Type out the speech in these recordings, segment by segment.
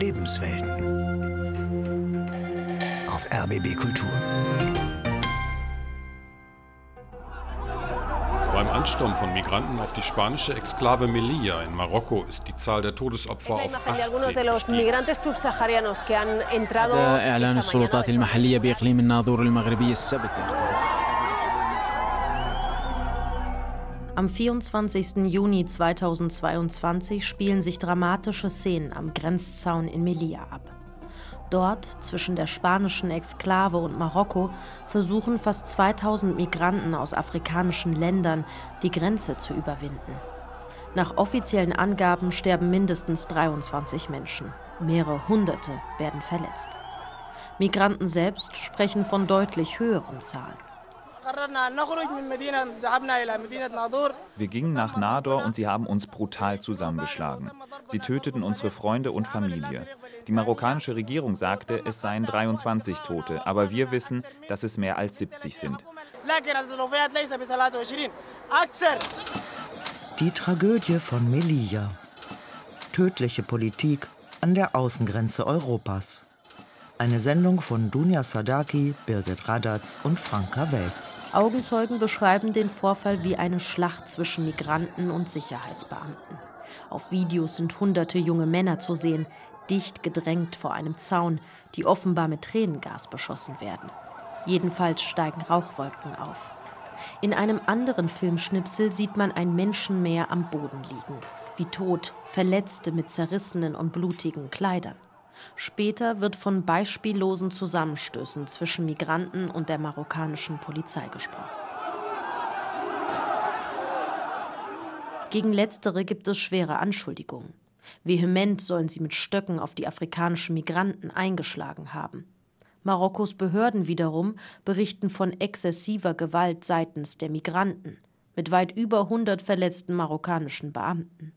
Lebenswelten. Auf RBB Kultur. Beim Ansturm von Migranten auf die spanische Exklave Melilla in Marokko ist die Zahl der Todesopfer auf 18 هذا إعلان السلطات المحلية بإقليم الناظور المغربي السبت Am 24. Juni 2022 spielen sich dramatische Szenen am Grenzzaun in Melilla ab. Dort, zwischen der spanischen Exklave und Marokko, versuchen fast 2000 Migranten aus afrikanischen Ländern, die Grenze zu überwinden. Nach offiziellen Angaben sterben mindestens 23 Menschen. Mehrere Hunderte werden verletzt. Migranten selbst sprechen von deutlich höheren Zahlen. Wir gingen nach Nador und sie haben uns brutal zusammengeschlagen. Sie töteten unsere Freunde und Familie. Die marokkanische Regierung sagte, es seien 23 Tote, aber wir wissen, dass es mehr als 70 sind. Die Tragödie von Melilla. Tödliche Politik an der Außengrenze Europas. Eine Sendung von Dunja Sadaki, Birgit Radatz und Franka Welz. Augenzeugen beschreiben den Vorfall wie eine Schlacht zwischen Migranten und Sicherheitsbeamten. Auf Videos sind hunderte junge Männer zu sehen, dicht gedrängt vor einem Zaun, die offenbar mit Tränengas beschossen werden. Jedenfalls steigen Rauchwolken auf. In einem anderen Filmschnipsel sieht man ein Menschenmeer am Boden liegen, wie tot, Verletzte mit zerrissenen und blutigen Kleidern. Später wird von beispiellosen Zusammenstößen zwischen Migranten und der marokkanischen Polizei gesprochen. Gegen letztere gibt es schwere Anschuldigungen. Vehement sollen sie mit Stöcken auf die afrikanischen Migranten eingeschlagen haben. Marokkos Behörden wiederum berichten von exzessiver Gewalt seitens der Migranten, mit weit über 100 verletzten marokkanischen Beamten.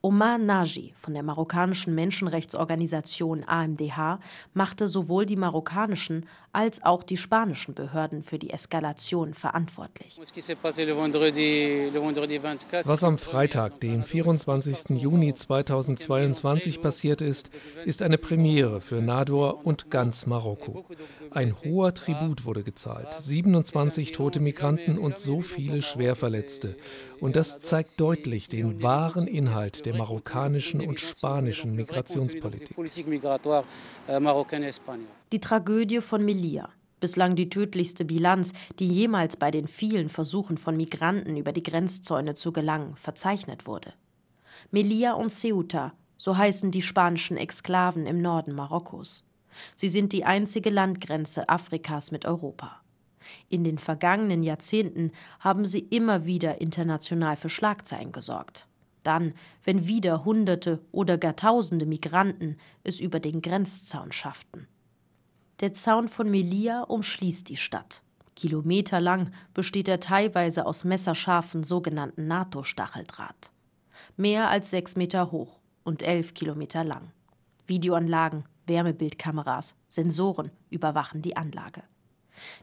Omar Naji von der marokkanischen Menschenrechtsorganisation AMDH machte sowohl die marokkanischen als auch die spanischen Behörden für die Eskalation verantwortlich. Was am Freitag, dem 24. Juni 2022 passiert ist, ist eine Premiere für Nador und ganz Marokko. Ein hoher Tribut wurde gezahlt, 27 tote Migranten und so viele Schwerverletzte. Und das zeigt deutlich den wahren Inhalt der marokkanischen und spanischen Migrationspolitik. Die Tragödie von Melilla, bislang die tödlichste Bilanz, die jemals bei den vielen Versuchen von Migranten über die Grenzzäune zu gelangen, verzeichnet wurde. Melilla und Ceuta, so heißen die spanischen Exklaven im Norden Marokkos. Sie sind die einzige Landgrenze Afrikas mit Europa. In den vergangenen Jahrzehnten haben sie immer wieder international für Schlagzeilen gesorgt. Dann, wenn wieder Hunderte oder gar Tausende Migranten es über den Grenzzaun schafften. Der Zaun von Melilla umschließt die Stadt. Kilometerlang besteht er teilweise aus messerscharfen sogenannten NATO-Stacheldraht. Mehr als sechs Meter hoch und elf Kilometer lang. Videoanlagen, Wärmebildkameras, Sensoren überwachen die Anlage.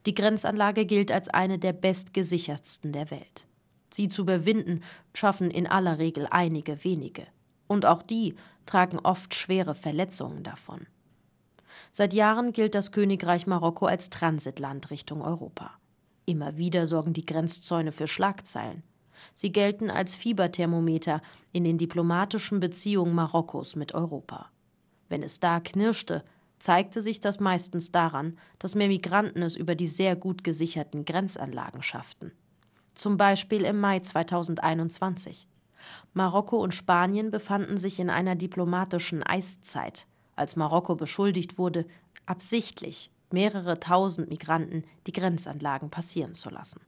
Die Grenzanlage gilt als eine der bestgesichertsten der Welt. Sie zu überwinden, schaffen in aller Regel einige wenige. Und auch die tragen oft schwere Verletzungen davon. Seit Jahren gilt das Königreich Marokko als Transitland Richtung Europa. Immer wieder sorgen die Grenzzäune für Schlagzeilen. Sie gelten als Fieberthermometer in den diplomatischen Beziehungen Marokkos mit Europa. Wenn es da knirschte, zeigte sich das meistens daran, dass mehr Migranten es über die sehr gut gesicherten Grenzanlagen schafften. Zum Beispiel im Mai 2021. Marokko und Spanien befanden sich in einer diplomatischen Eiszeit, als Marokko beschuldigt wurde, absichtlich mehrere tausend Migranten die Grenzanlagen passieren zu lassen.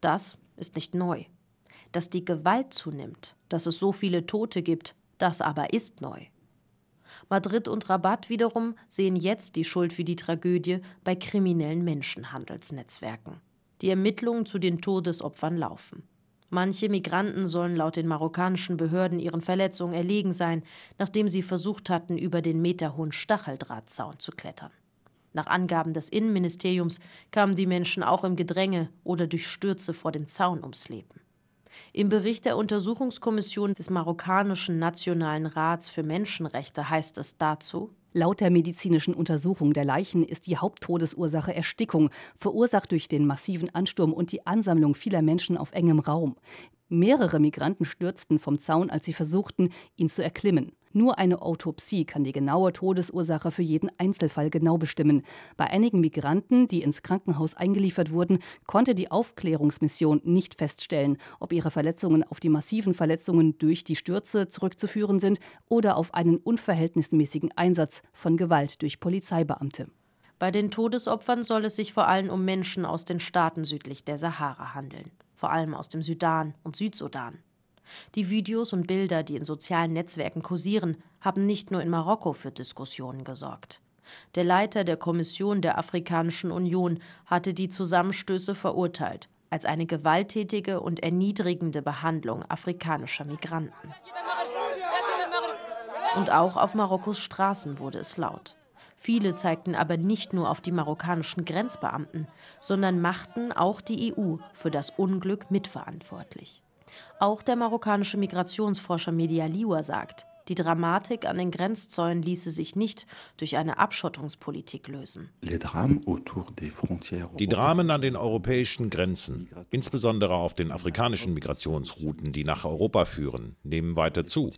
Das ist nicht neu. Dass die Gewalt zunimmt, dass es so viele Tote gibt, das aber ist neu. Madrid und Rabat wiederum sehen jetzt die Schuld für die Tragödie bei kriminellen Menschenhandelsnetzwerken. Die Ermittlungen zu den Todesopfern laufen. Manche Migranten sollen laut den marokkanischen Behörden ihren Verletzungen erlegen sein, nachdem sie versucht hatten, über den meterhohen Stacheldrahtzaun zu klettern. Nach Angaben des Innenministeriums kamen die Menschen auch im Gedränge oder durch Stürze vor dem Zaun ums Leben. Im Bericht der Untersuchungskommission des marokkanischen Nationalen Rats für Menschenrechte heißt es dazu, Laut der medizinischen Untersuchung der Leichen ist die Haupttodesursache Erstickung, verursacht durch den massiven Ansturm und die Ansammlung vieler Menschen auf engem Raum. Mehrere Migranten stürzten vom Zaun, als sie versuchten, ihn zu erklimmen. Nur eine Autopsie kann die genaue Todesursache für jeden Einzelfall genau bestimmen. Bei einigen Migranten, die ins Krankenhaus eingeliefert wurden, konnte die Aufklärungsmission nicht feststellen, ob ihre Verletzungen auf die massiven Verletzungen durch die Stürze zurückzuführen sind oder auf einen unverhältnismäßigen Einsatz von Gewalt durch Polizeibeamte. Bei den Todesopfern soll es sich vor allem um Menschen aus den Staaten südlich der Sahara handeln, vor allem aus dem Sudan und Südsudan. Die Videos und Bilder, die in sozialen Netzwerken kursieren, haben nicht nur in Marokko für Diskussionen gesorgt. Der Leiter der Kommission der Afrikanischen Union hatte die Zusammenstöße verurteilt als eine gewalttätige und erniedrigende Behandlung afrikanischer Migranten. Und auch auf Marokkos Straßen wurde es laut. Viele zeigten aber nicht nur auf die marokkanischen Grenzbeamten, sondern machten auch die EU für das Unglück mitverantwortlich. Auch der marokkanische Migrationsforscher Media Liwa sagt, die Dramatik an den Grenzzäunen ließe sich nicht durch eine Abschottungspolitik lösen. Die Dramen an den europäischen Grenzen, insbesondere auf den afrikanischen Migrationsrouten, die nach Europa führen, nehmen weiter zu.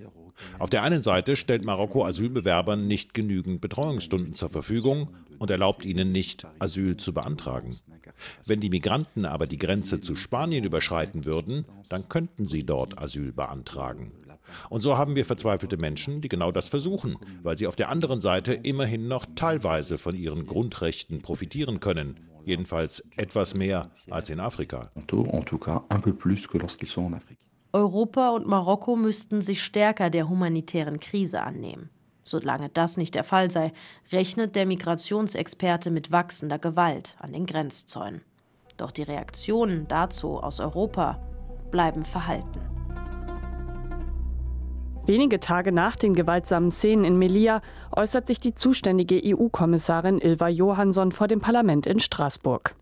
Auf der einen Seite stellt Marokko Asylbewerbern nicht genügend Betreuungsstunden zur Verfügung und erlaubt ihnen nicht, Asyl zu beantragen. Wenn die Migranten aber die Grenze zu Spanien überschreiten würden, dann könnten sie dort Asyl beantragen. Und so haben wir verzweifelte Menschen, die genau das versuchen, weil sie auf der anderen Seite immerhin noch teilweise von ihren Grundrechten profitieren können. Jedenfalls etwas mehr als in Afrika. Europa und Marokko müssten sich stärker der humanitären Krise annehmen. Solange das nicht der Fall sei, rechnet der Migrationsexperte mit wachsender Gewalt an den Grenzzäunen. Doch die Reaktionen dazu aus Europa bleiben verhalten. Wenige Tage nach den gewaltsamen Szenen in Melilla äußert sich die zuständige EU-Kommissarin Ilva Johansson vor dem Parlament in Straßburg.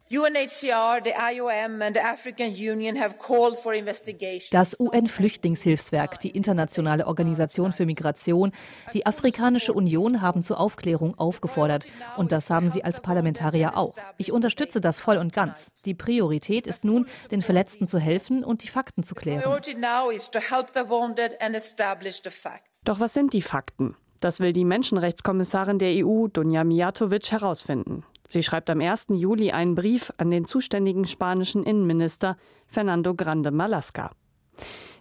Das UN-Flüchtlingshilfswerk, die Internationale Organisation für Migration, die Afrikanische Union haben zur Aufklärung aufgefordert. Und das haben sie als Parlamentarier auch. Ich unterstütze das voll und ganz. Die Priorität ist nun, den Verletzten zu helfen und die Fakten zu klären. Doch was sind die Fakten? Das will die Menschenrechtskommissarin der EU, Dunja Mijatovic, herausfinden. Sie schreibt am 1. Juli einen Brief an den zuständigen spanischen Innenminister Fernando Grande Malasca.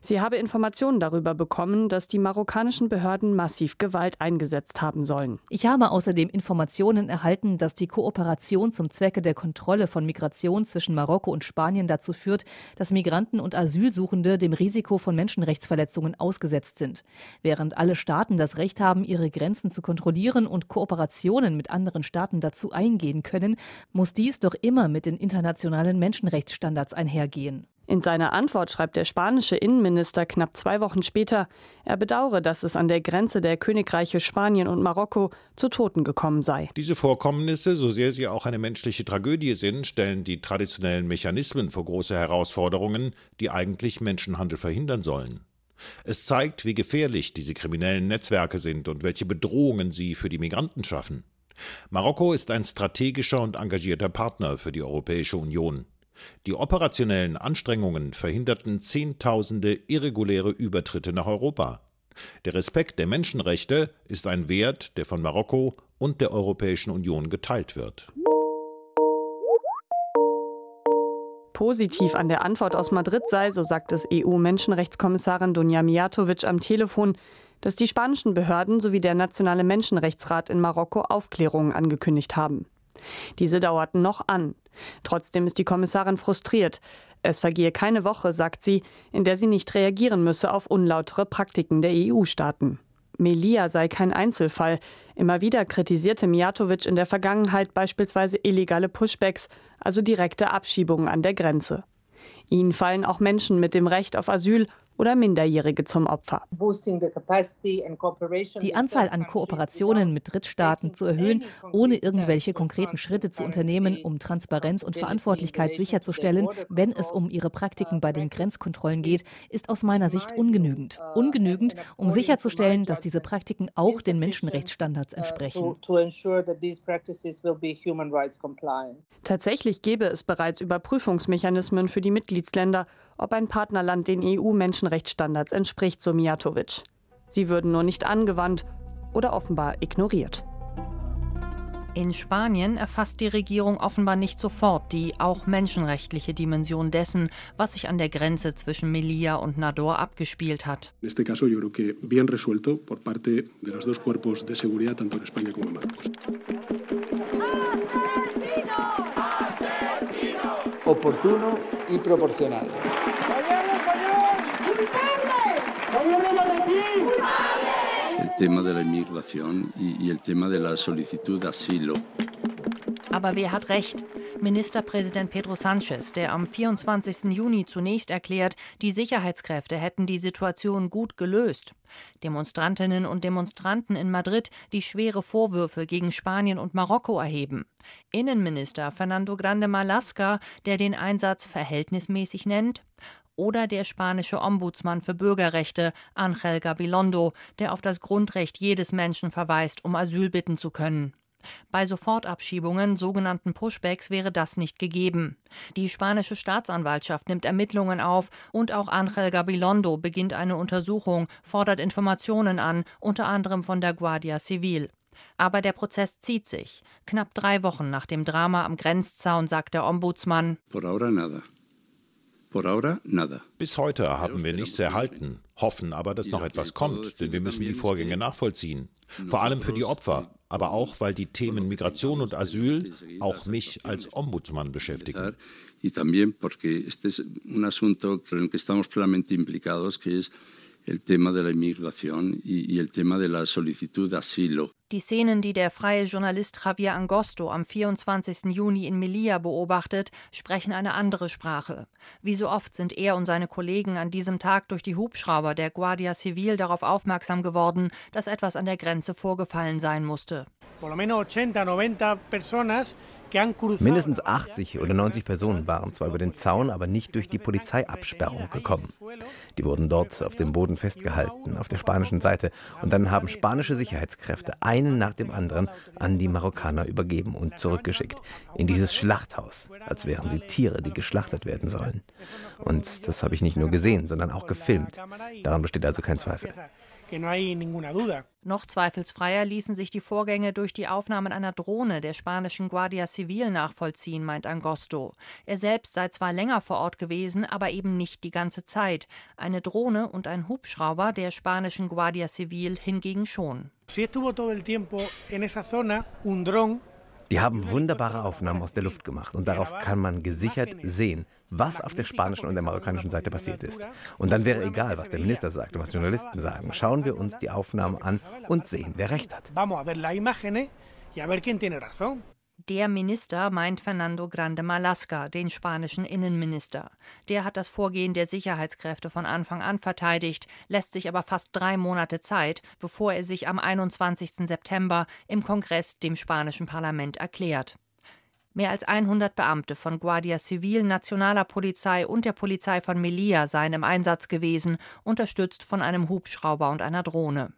Sie habe Informationen darüber bekommen, dass die marokkanischen Behörden massiv Gewalt eingesetzt haben sollen. Ich habe außerdem Informationen erhalten, dass die Kooperation zum Zwecke der Kontrolle von Migration zwischen Marokko und Spanien dazu führt, dass Migranten und Asylsuchende dem Risiko von Menschenrechtsverletzungen ausgesetzt sind. Während alle Staaten das Recht haben, ihre Grenzen zu kontrollieren und Kooperationen mit anderen Staaten dazu eingehen können, muss dies doch immer mit den internationalen Menschenrechtsstandards einhergehen. In seiner Antwort schreibt der spanische Innenminister knapp zwei Wochen später, er bedauere, dass es an der Grenze der Königreiche Spanien und Marokko zu Toten gekommen sei. Diese Vorkommnisse, so sehr sie auch eine menschliche Tragödie sind, stellen die traditionellen Mechanismen vor große Herausforderungen, die eigentlich Menschenhandel verhindern sollen. Es zeigt, wie gefährlich diese kriminellen Netzwerke sind und welche Bedrohungen sie für die Migranten schaffen. Marokko ist ein strategischer und engagierter Partner für die Europäische Union. Die operationellen Anstrengungen verhinderten Zehntausende irreguläre Übertritte nach Europa. Der Respekt der Menschenrechte ist ein Wert, der von Marokko und der Europäischen Union geteilt wird. Positiv an der Antwort aus Madrid sei, so sagt es EU-Menschenrechtskommissarin Dunja Mijatovic am Telefon, dass die spanischen Behörden sowie der Nationale Menschenrechtsrat in Marokko Aufklärungen angekündigt haben. Diese dauerten noch an. Trotzdem ist die Kommissarin frustriert. Es vergehe keine Woche, sagt sie, in der sie nicht reagieren müsse auf unlautere Praktiken der EU-Staaten. Melia sei kein Einzelfall. Immer wieder kritisierte Mijatovic in der Vergangenheit beispielsweise illegale Pushbacks, also direkte Abschiebungen an der Grenze. Ihnen fallen auch Menschen mit dem Recht auf Asyl oder Minderjährige zum Opfer. Die Anzahl an Kooperationen mit Drittstaaten zu erhöhen, ohne irgendwelche konkreten Schritte zu unternehmen, um Transparenz und Verantwortlichkeit sicherzustellen, wenn es um ihre Praktiken bei den Grenzkontrollen geht, ist aus meiner Sicht ungenügend. Ungenügend, um sicherzustellen, dass diese Praktiken auch den Menschenrechtsstandards entsprechen. Tatsächlich gäbe es bereits Überprüfungsmechanismen für die Mitgliedsländer, ob ein Partnerland den EU-Menschenrechtsstandards entspricht, so Mijatovic. Sie würden nur nicht angewandt oder offenbar ignoriert. In Spanien erfasst die Regierung offenbar nicht sofort die auch menschenrechtliche Dimension dessen, was sich an der Grenze zwischen Melilla und Nador abgespielt hat. In Oportuno y proporcional. El tema de la inmigración y, y el tema de la solicitud de asilo. Aber wer hat recht? Ministerpräsident Pedro Sanchez, der am 24. Juni zunächst erklärt, die Sicherheitskräfte hätten die Situation gut gelöst. Demonstrantinnen und Demonstranten in Madrid, die schwere Vorwürfe gegen Spanien und Marokko erheben. Innenminister Fernando Grande Malasca, der den Einsatz verhältnismäßig nennt oder der spanische Ombudsmann für Bürgerrechte Angel Gabilondo, der auf das Grundrecht jedes Menschen verweist, um Asyl bitten zu können. Bei Sofortabschiebungen, sogenannten Pushbacks, wäre das nicht gegeben. Die spanische Staatsanwaltschaft nimmt Ermittlungen auf und auch Angel Gabilondo beginnt eine Untersuchung, fordert Informationen an, unter anderem von der Guardia Civil. Aber der Prozess zieht sich. Knapp drei Wochen nach dem Drama am Grenzzaun sagt der Ombudsmann: Por ahora nada. Bis heute haben wir nichts erhalten, hoffen aber, dass noch etwas kommt, denn wir müssen die Vorgänge nachvollziehen. Vor allem für die Opfer, aber auch, weil die Themen Migration und Asyl auch mich als Ombudsmann beschäftigen. Y también porque este es un asunto en el que estamos plenamente implicados, que es el tema de la inmigración y, y el tema de la solicitud de asilo. Die Szenen, die der freie Journalist Javier Angosto am 24. Juni in Melilla beobachtet, sprechen eine andere Sprache. Wie so oft sind er und seine Kollegen an diesem Tag durch die Hubschrauber der Guardia Civil darauf aufmerksam geworden, dass etwas an der Grenze vorgefallen sein musste. Por lo menos 80, 90 personas Mindestens 80 oder 90 Personen waren zwar über den Zaun, aber nicht durch die Polizeiabsperrung gekommen. Die wurden dort auf dem Boden festgehalten, auf der spanischen Seite. Und dann haben spanische Sicherheitskräfte einen nach dem anderen an die Marokkaner übergeben und zurückgeschickt. In dieses Schlachthaus, als wären sie Tiere, die geschlachtet werden sollen. Und das habe ich nicht nur gesehen, sondern auch gefilmt. Daran besteht also kein Zweifel. Noch zweifelsfreier ließen sich die Vorgänge durch die Aufnahmen einer Drohne der spanischen Guardia Civil nachvollziehen, meint Angosto. Er selbst sei zwar länger vor Ort gewesen, aber eben nicht die ganze Zeit. Eine Drohne und ein Hubschrauber der spanischen Guardia Civil hingegen schon. Sí estuvo todo el tiempo en esa zona un dron die haben wunderbare Aufnahmen aus der Luft gemacht und darauf kann man gesichert sehen, was auf der spanischen und der marokkanischen Seite passiert ist. Und dann wäre egal, was der Minister sagt und was Journalisten sagen. Schauen wir uns die Aufnahmen an und sehen, wer recht hat. Der Minister meint Fernando Grande Malasca, den spanischen Innenminister. Der hat das Vorgehen der Sicherheitskräfte von Anfang an verteidigt, lässt sich aber fast drei Monate Zeit, bevor er sich am 21. September im Kongress dem spanischen Parlament erklärt. Mehr als 100 Beamte von Guardia Civil, nationaler Polizei und der Polizei von Melilla seien im Einsatz gewesen, unterstützt von einem Hubschrauber und einer Drohne.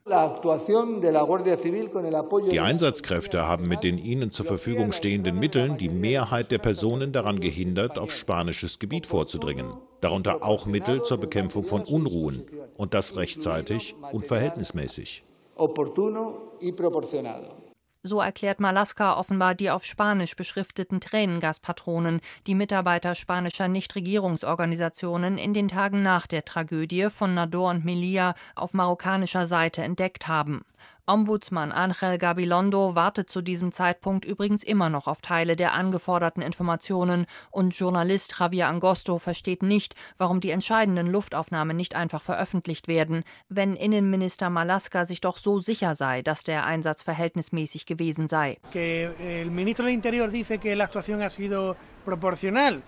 Die Einsatzkräfte haben mit den ihnen zur Verfügung stehenden Mitteln die Mehrheit der Personen daran gehindert, auf spanisches Gebiet vorzudringen. Darunter auch Mittel zur Bekämpfung von Unruhen. Und das rechtzeitig und verhältnismäßig. Oportuno y proporcionado. So erklärt Malaska offenbar die auf Spanisch beschrifteten Tränengaspatronen, die Mitarbeiter spanischer Nichtregierungsorganisationen in den Tagen nach der Tragödie von Nador und Melilla auf marokkanischer Seite entdeckt haben. Ombudsmann Angel Gabilondo wartet zu diesem Zeitpunkt übrigens immer noch auf Teile der angeforderten Informationen und Journalist Javier Angosto versteht nicht, warum die entscheidenden Luftaufnahmen nicht einfach veröffentlicht werden, wenn Innenminister Malaska sich doch so sicher sei, dass der Einsatz verhältnismäßig gewesen sei. Que el ministro del Interior dice que la actuación ha sido proporcional.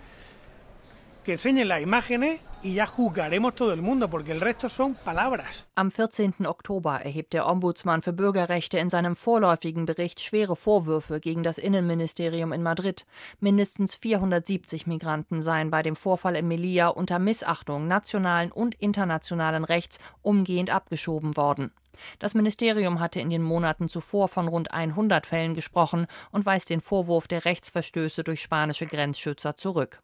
Que enseñen las imágenes y ya juzgaremos todo el mundo, porque el resto son palabras. Am 14. Oktober erhebt der Ombudsmann für Bürgerrechte in seinem vorläufigen Bericht schwere Vorwürfe gegen das Innenministerium in Madrid. Mindestens 470 Migranten seien bei dem Vorfall in Melilla unter Missachtung nationalen und internationalen Rechts umgehend abgeschoben worden. Das Ministerium hatte in den Monaten zuvor von rund 100 Fällen gesprochen und weist den Vorwurf der Rechtsverstöße durch spanische Grenzschützer zurück.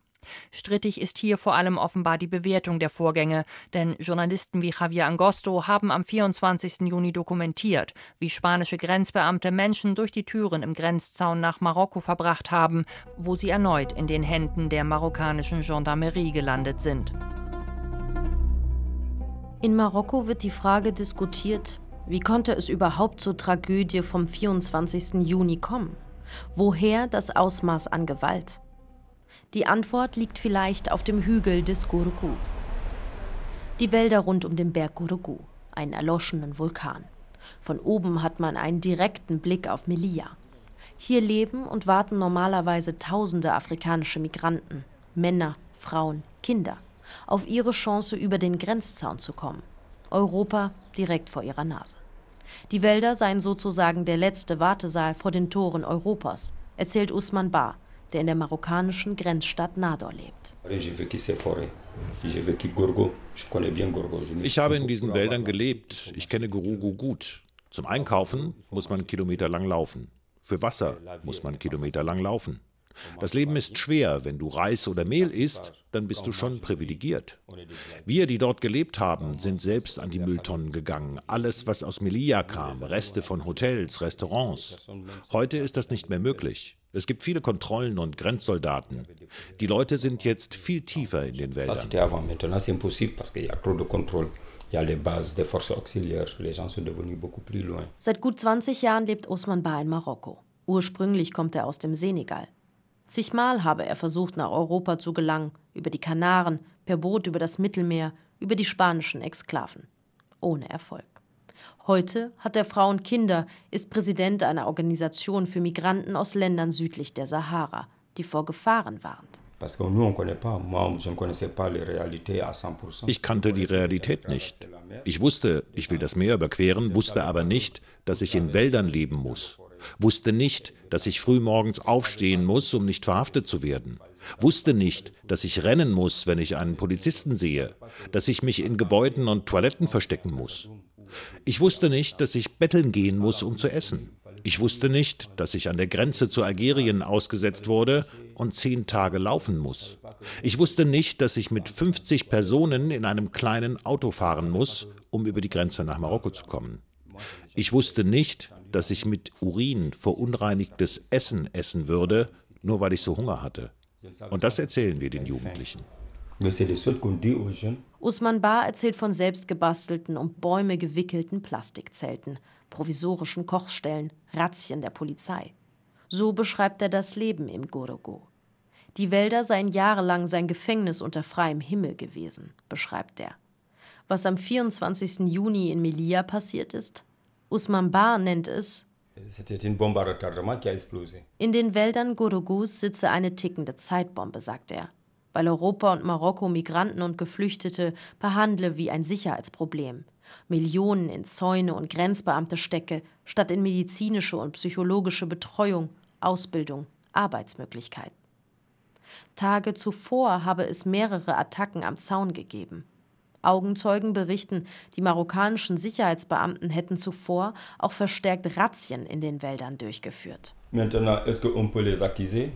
Strittig ist hier vor allem offenbar die Bewertung der Vorgänge, denn Journalisten wie Javier Angosto haben am 24. Juni dokumentiert, wie spanische Grenzbeamte Menschen durch die Türen im Grenzzaun nach Marokko verbracht haben, wo sie erneut in den Händen der marokkanischen Gendarmerie gelandet sind. In Marokko wird die Frage diskutiert, wie konnte es überhaupt zur Tragödie vom 24. Juni kommen? Woher das Ausmaß an Gewalt? Die Antwort liegt vielleicht auf dem Hügel des Gurgu. Die Wälder rund um den Berg Gurgu, einen erloschenen Vulkan. Von oben hat man einen direkten Blick auf Melilla. Hier leben und warten normalerweise tausende afrikanische Migranten, Männer, Frauen, Kinder, auf ihre Chance, über den Grenzzaun zu kommen. Europa direkt vor ihrer Nase. Die Wälder seien sozusagen der letzte Wartesaal vor den Toren Europas, erzählt Usman Bar, der in der marokkanischen Grenzstadt Nador lebt. Ich habe in diesen Wäldern gelebt. Ich kenne Gurugu gut. Zum Einkaufen muss man kilometerlang laufen. Für Wasser muss man kilometerlang laufen. Das Leben ist schwer. Wenn du Reis oder Mehl isst, dann bist du schon privilegiert. Wir, die dort gelebt haben, sind selbst an die Mülltonnen gegangen. Alles, was aus Melilla kam, Reste von Hotels, Restaurants. Heute ist das nicht mehr möglich. Es gibt viele Kontrollen und Grenzsoldaten. Die Leute sind jetzt viel tiefer in den Wäldern. Seit gut 20 Jahren lebt Osman Ba in Marokko. Ursprünglich kommt er aus dem Senegal. Zigmal habe er versucht, nach Europa zu gelangen, über die Kanaren, per Boot über das Mittelmeer, über die spanischen Exklaven. Ohne Erfolg. Heute hat er Frau und Kinder, ist Präsident einer Organisation für Migranten aus Ländern südlich der Sahara, die vor Gefahren warnt. Ich kannte die Realität nicht. Ich wusste, ich will das Meer überqueren, wusste aber nicht, dass ich in Wäldern leben muss. Wusste nicht, dass ich frühmorgens aufstehen muss, um nicht verhaftet zu werden. Wusste nicht, dass ich rennen muss, wenn ich einen Polizisten sehe, dass ich mich in Gebäuden und Toiletten verstecken muss. Ich wusste nicht, dass ich betteln gehen muss, um zu essen. Ich wusste nicht, dass ich an der Grenze zu Algerien ausgesetzt wurde und zehn Tage laufen muss. Ich wusste nicht, dass ich mit 50 Personen in einem kleinen Auto fahren muss, um über die Grenze nach Marokko zu kommen. Ich wusste nicht, dass ich mit Urin verunreinigtes Essen essen würde, nur weil ich so Hunger hatte. Und das erzählen wir den Jugendlichen. Usman Bar erzählt von selbstgebastelten und Bäume gewickelten Plastikzelten, provisorischen Kochstellen, Razzien der Polizei. So beschreibt er das Leben im Gorogo. Die Wälder seien jahrelang sein Gefängnis unter freiem Himmel gewesen, beschreibt er. Was am 24. Juni in Melilla passiert ist, Usman Bar nennt es in den Wäldern Gorogus sitze eine tickende Zeitbombe, sagt er weil Europa und Marokko Migranten und Geflüchtete behandle wie ein Sicherheitsproblem, Millionen in Zäune und Grenzbeamte stecke, statt in medizinische und psychologische Betreuung, Ausbildung, Arbeitsmöglichkeiten. Tage zuvor habe es mehrere Attacken am Zaun gegeben. Augenzeugen berichten, die marokkanischen Sicherheitsbeamten hätten zuvor auch verstärkt Razzien in den Wäldern durchgeführt. Maintenant, est-ce qu'on peut les accuser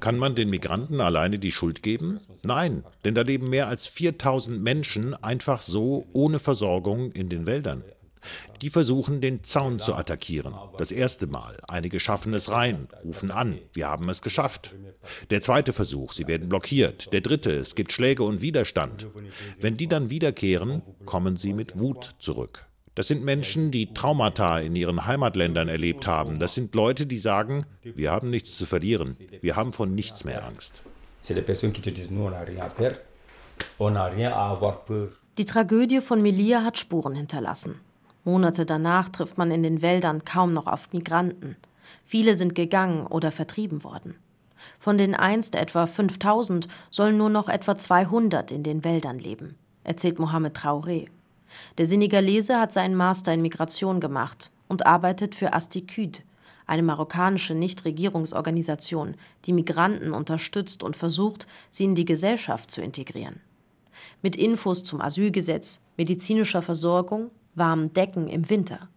kann man den Migranten alleine die Schuld geben? Nein, denn da leben mehr als 4000 Menschen einfach so ohne Versorgung in den Wäldern. Die versuchen, den Zaun zu attackieren. Das erste Mal. Einige schaffen es rein, rufen an, wir haben es geschafft. Der zweite Versuch, sie werden blockiert. Der dritte, es gibt Schläge und Widerstand. Wenn die dann wiederkehren, kommen sie mit Wut zurück. Das sind Menschen, die Traumata in ihren Heimatländern erlebt haben. Das sind Leute, die sagen, wir haben nichts zu verlieren. Wir haben von nichts mehr Angst. Die Tragödie von Melilla hat Spuren hinterlassen. Monate danach trifft man in den Wäldern kaum noch auf Migranten. Viele sind gegangen oder vertrieben worden. Von den einst etwa 5000 sollen nur noch etwa 200 in den Wäldern leben, erzählt Mohamed Traoré. Der Senegalese hat seinen Master in Migration gemacht und arbeitet für Asticud, eine marokkanische Nichtregierungsorganisation, die Migranten unterstützt und versucht, sie in die Gesellschaft zu integrieren. Mit Infos zum Asylgesetz, medizinischer Versorgung, warmen Decken im Winter.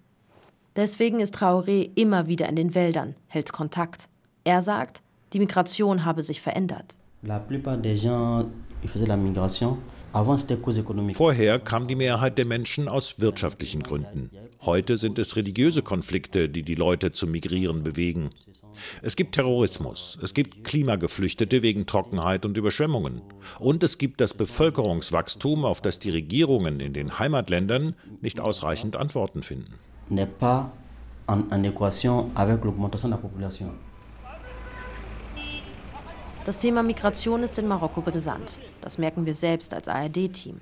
Deswegen ist Traoré immer wieder in den Wäldern, hält Kontakt. Er sagt, die Migration habe sich verändert. La plupart des gens, ils faisaient la migration Vorher kam die Mehrheit der Menschen aus wirtschaftlichen Gründen. Heute sind es religiöse Konflikte, die die Leute zum Migrieren bewegen. Es gibt Terrorismus, es gibt Klimageflüchtete wegen Trockenheit und Überschwemmungen. Und es gibt das Bevölkerungswachstum, auf das die Regierungen in den Heimatländern nicht ausreichend Antworten finden. Das Thema Migration ist in Marokko brisant. Das merken wir selbst als ARD-Team.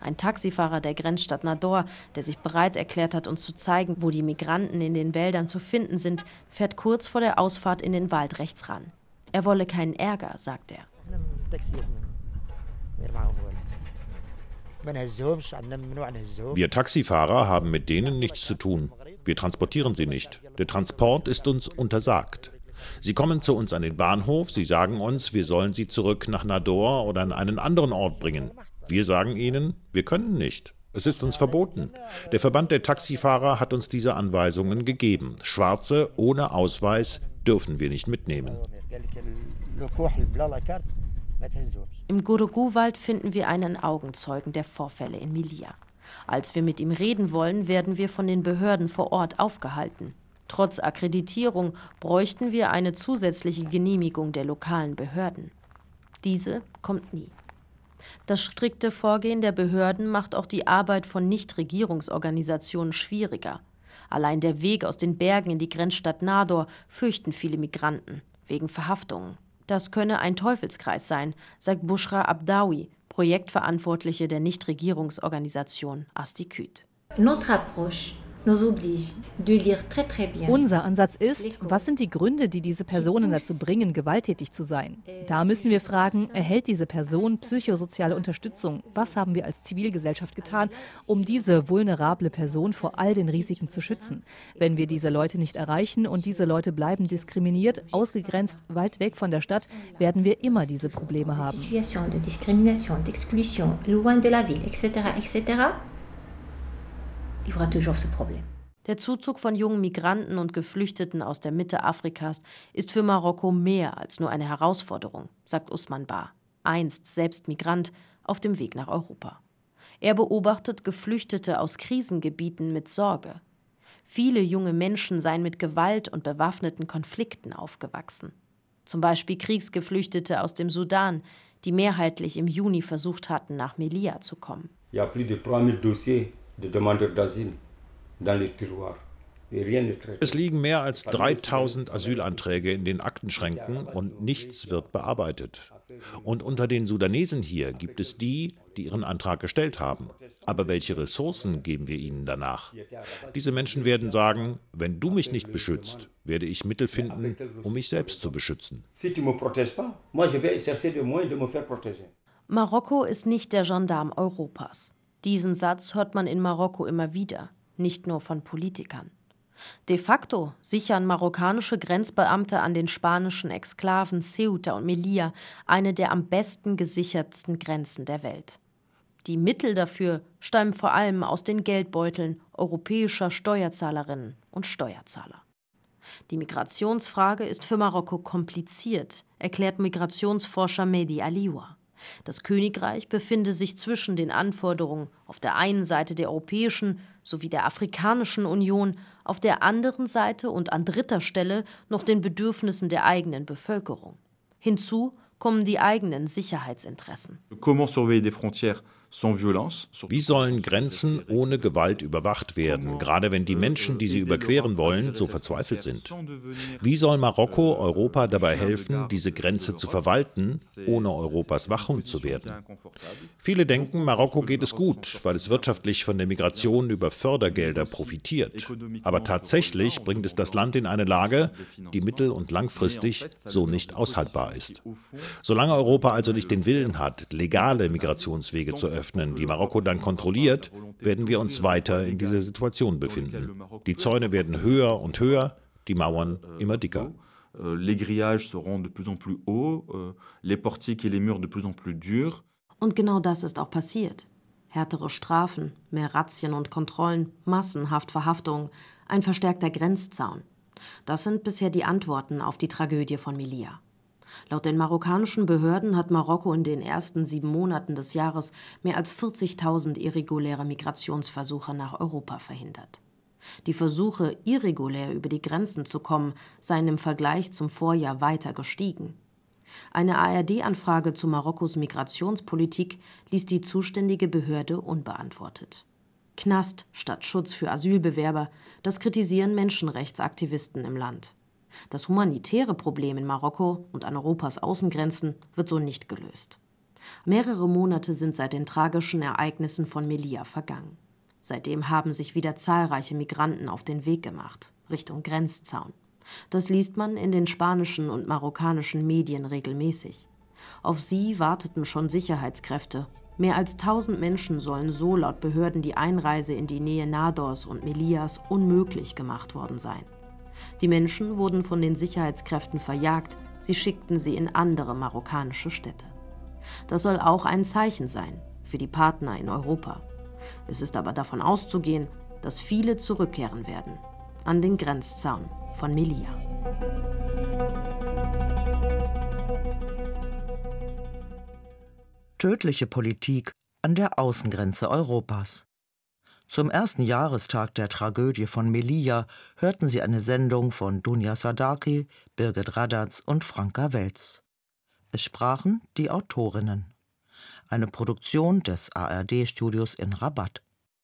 Ein Taxifahrer der Grenzstadt Nador, der sich bereit erklärt hat, uns zu zeigen, wo die Migranten in den Wäldern zu finden sind, fährt kurz vor der Ausfahrt in den Wald rechts ran. Er wolle keinen Ärger, sagt er. Wir Taxifahrer haben mit denen nichts zu tun. Wir transportieren sie nicht. Der Transport ist uns untersagt. Sie kommen zu uns an den Bahnhof, sie sagen uns, wir sollen sie zurück nach Nador oder an einen anderen Ort bringen. Wir sagen ihnen, wir können nicht. Es ist uns verboten. Der Verband der Taxifahrer hat uns diese Anweisungen gegeben. Schwarze ohne Ausweis dürfen wir nicht mitnehmen. Im Gurugu-Wald finden wir einen Augenzeugen der Vorfälle in Milia. Als wir mit ihm reden wollen, werden wir von den Behörden vor Ort aufgehalten. Trotz Akkreditierung bräuchten wir eine zusätzliche Genehmigung der lokalen Behörden. Diese kommt nie. Das strikte Vorgehen der Behörden macht auch die Arbeit von Nichtregierungsorganisationen schwieriger. Allein der Weg aus den Bergen in die Grenzstadt Nador fürchten viele Migranten wegen Verhaftungen. Das könne ein Teufelskreis sein, sagt Bushra Abdawi, Projektverantwortliche der Nichtregierungsorganisation Astiküt. Notre approche unser Ansatz ist, was sind die Gründe, die diese Personen dazu bringen, gewalttätig zu sein? Da müssen wir fragen, erhält diese Person psychosoziale Unterstützung? Was haben wir als Zivilgesellschaft getan, um diese vulnerable Person vor all den Risiken zu schützen? Wenn wir diese Leute nicht erreichen und diese Leute bleiben diskriminiert, ausgegrenzt, weit weg von der Stadt, werden wir immer diese Probleme haben. Il y aura toujours ce problème. Der Zuzug von jungen Migranten und Geflüchteten aus der Mitte Afrikas ist für Marokko mehr als nur eine Herausforderung, sagt Usman Bar, einst selbst Migrant auf dem Weg nach Europa. Er beobachtet Geflüchtete aus Krisengebieten mit Sorge. Viele junge Menschen seien mit Gewalt und bewaffneten Konflikten aufgewachsen. Zum Beispiel Kriegsgeflüchtete aus dem Sudan, die mehrheitlich im Juni versucht hatten, nach Melia zu kommen. Il y a plus de 3000 dossiers de demandeurs d'asile dans les tiroirs. Es liegen mehr als 3000 Asylanträge in den Aktenschränken und nichts wird bearbeitet. Und unter den Sudanesen hier gibt es die, die ihren Antrag gestellt haben. Aber welche Ressourcen geben wir ihnen danach? Diese Menschen werden sagen, wenn du mich nicht beschützt, werde ich Mittel finden, um mich selbst zu beschützen. Marokko ist nicht der Gendarm Europas. Diesen Satz hört man in Marokko immer wieder, nicht nur von Politikern. De facto sichern marokkanische Grenzbeamte an den spanischen Exklaven Ceuta und Melilla eine der am besten gesichertsten Grenzen der Welt. Die Mittel dafür stammen vor allem aus den Geldbeuteln europäischer Steuerzahlerinnen und Steuerzahler. Die Migrationsfrage ist für Marokko kompliziert, erklärt Migrationsforscher Mehdi Aliwa. Das Königreich befinde sich zwischen den Anforderungen auf der einen Seite der Europäischen sowie der Afrikanischen Union, auf der anderen Seite und an dritter Stelle noch den Bedürfnissen der eigenen Bevölkerung. Hinzu kommen die eigenen Sicherheitsinteressen. Comment surveiller des frontières Wie sollen Grenzen ohne Gewalt überwacht werden, gerade wenn die Menschen, die sie überqueren wollen, so verzweifelt sind? Wie soll Marokko Europa dabei helfen, diese Grenze zu verwalten, ohne Europas Wachhund zu werden? Viele denken, Marokko geht es gut, weil es wirtschaftlich von der Migration über Fördergelder profitiert. Aber tatsächlich bringt es das Land in eine Lage, die mittel- und langfristig so nicht aushaltbar ist. Solange Europa also nicht den Willen hat, legale Migrationswege zu öffnen, öffnen, die Marokko dann kontrolliert, werden wir uns weiter in dieser Situation befinden. Die Zäune werden höher und höher, die Mauern immer dicker. Les grillages seront de plus en plus hauts, les portiques et les murs de plus en plus durs. Und genau das ist auch passiert. Härtere Strafen, mehr Razzien und Kontrollen, massenhaft Verhaftungen, ein verstärkter Grenzzaun. Das sind bisher die Antworten auf die Tragödie von Melilla. Laut den marokkanischen Behörden hat Marokko in den ersten sieben Monaten des Jahres mehr als 40.000 irreguläre Migrationsversuche nach Europa verhindert. Die Versuche, irregulär über die Grenzen zu kommen, seien im Vergleich zum Vorjahr weiter gestiegen. Eine ARD-Anfrage zu Marokkos Migrationspolitik ließ die zuständige Behörde unbeantwortet. Knast statt Schutz für Asylbewerber, das kritisieren Menschenrechtsaktivisten im Land. Das humanitäre Problem in Marokko und an Europas Außengrenzen wird so nicht gelöst. Mehrere Monate sind seit den tragischen Ereignissen von Melilla vergangen. Seitdem haben sich wieder zahlreiche Migranten auf den Weg gemacht, Richtung Grenzzaun. Das liest man in den spanischen und marokkanischen Medien regelmäßig. Auf sie warteten schon Sicherheitskräfte. Mehr als 1000 Menschen sollen so laut Behörden die Einreise in die Nähe Nadors und Melillas unmöglich gemacht worden sein. Die Menschen wurden von den Sicherheitskräften verjagt, sie schickten sie in andere marokkanische Städte. Das soll auch ein Zeichen sein für die Partner in Europa. Es ist aber davon auszugehen, dass viele zurückkehren werden an den Grenzzaun von Melilla. Tödliche Politik an der Außengrenze Europas. Zum ersten Jahrestag der Tragödie von Melilla hörten Sie eine Sendung von Dunja Sadaki, Birgit Radatz und Franka Welz. Es sprachen die Autorinnen. Eine Produktion des ARD-Studios in Rabat.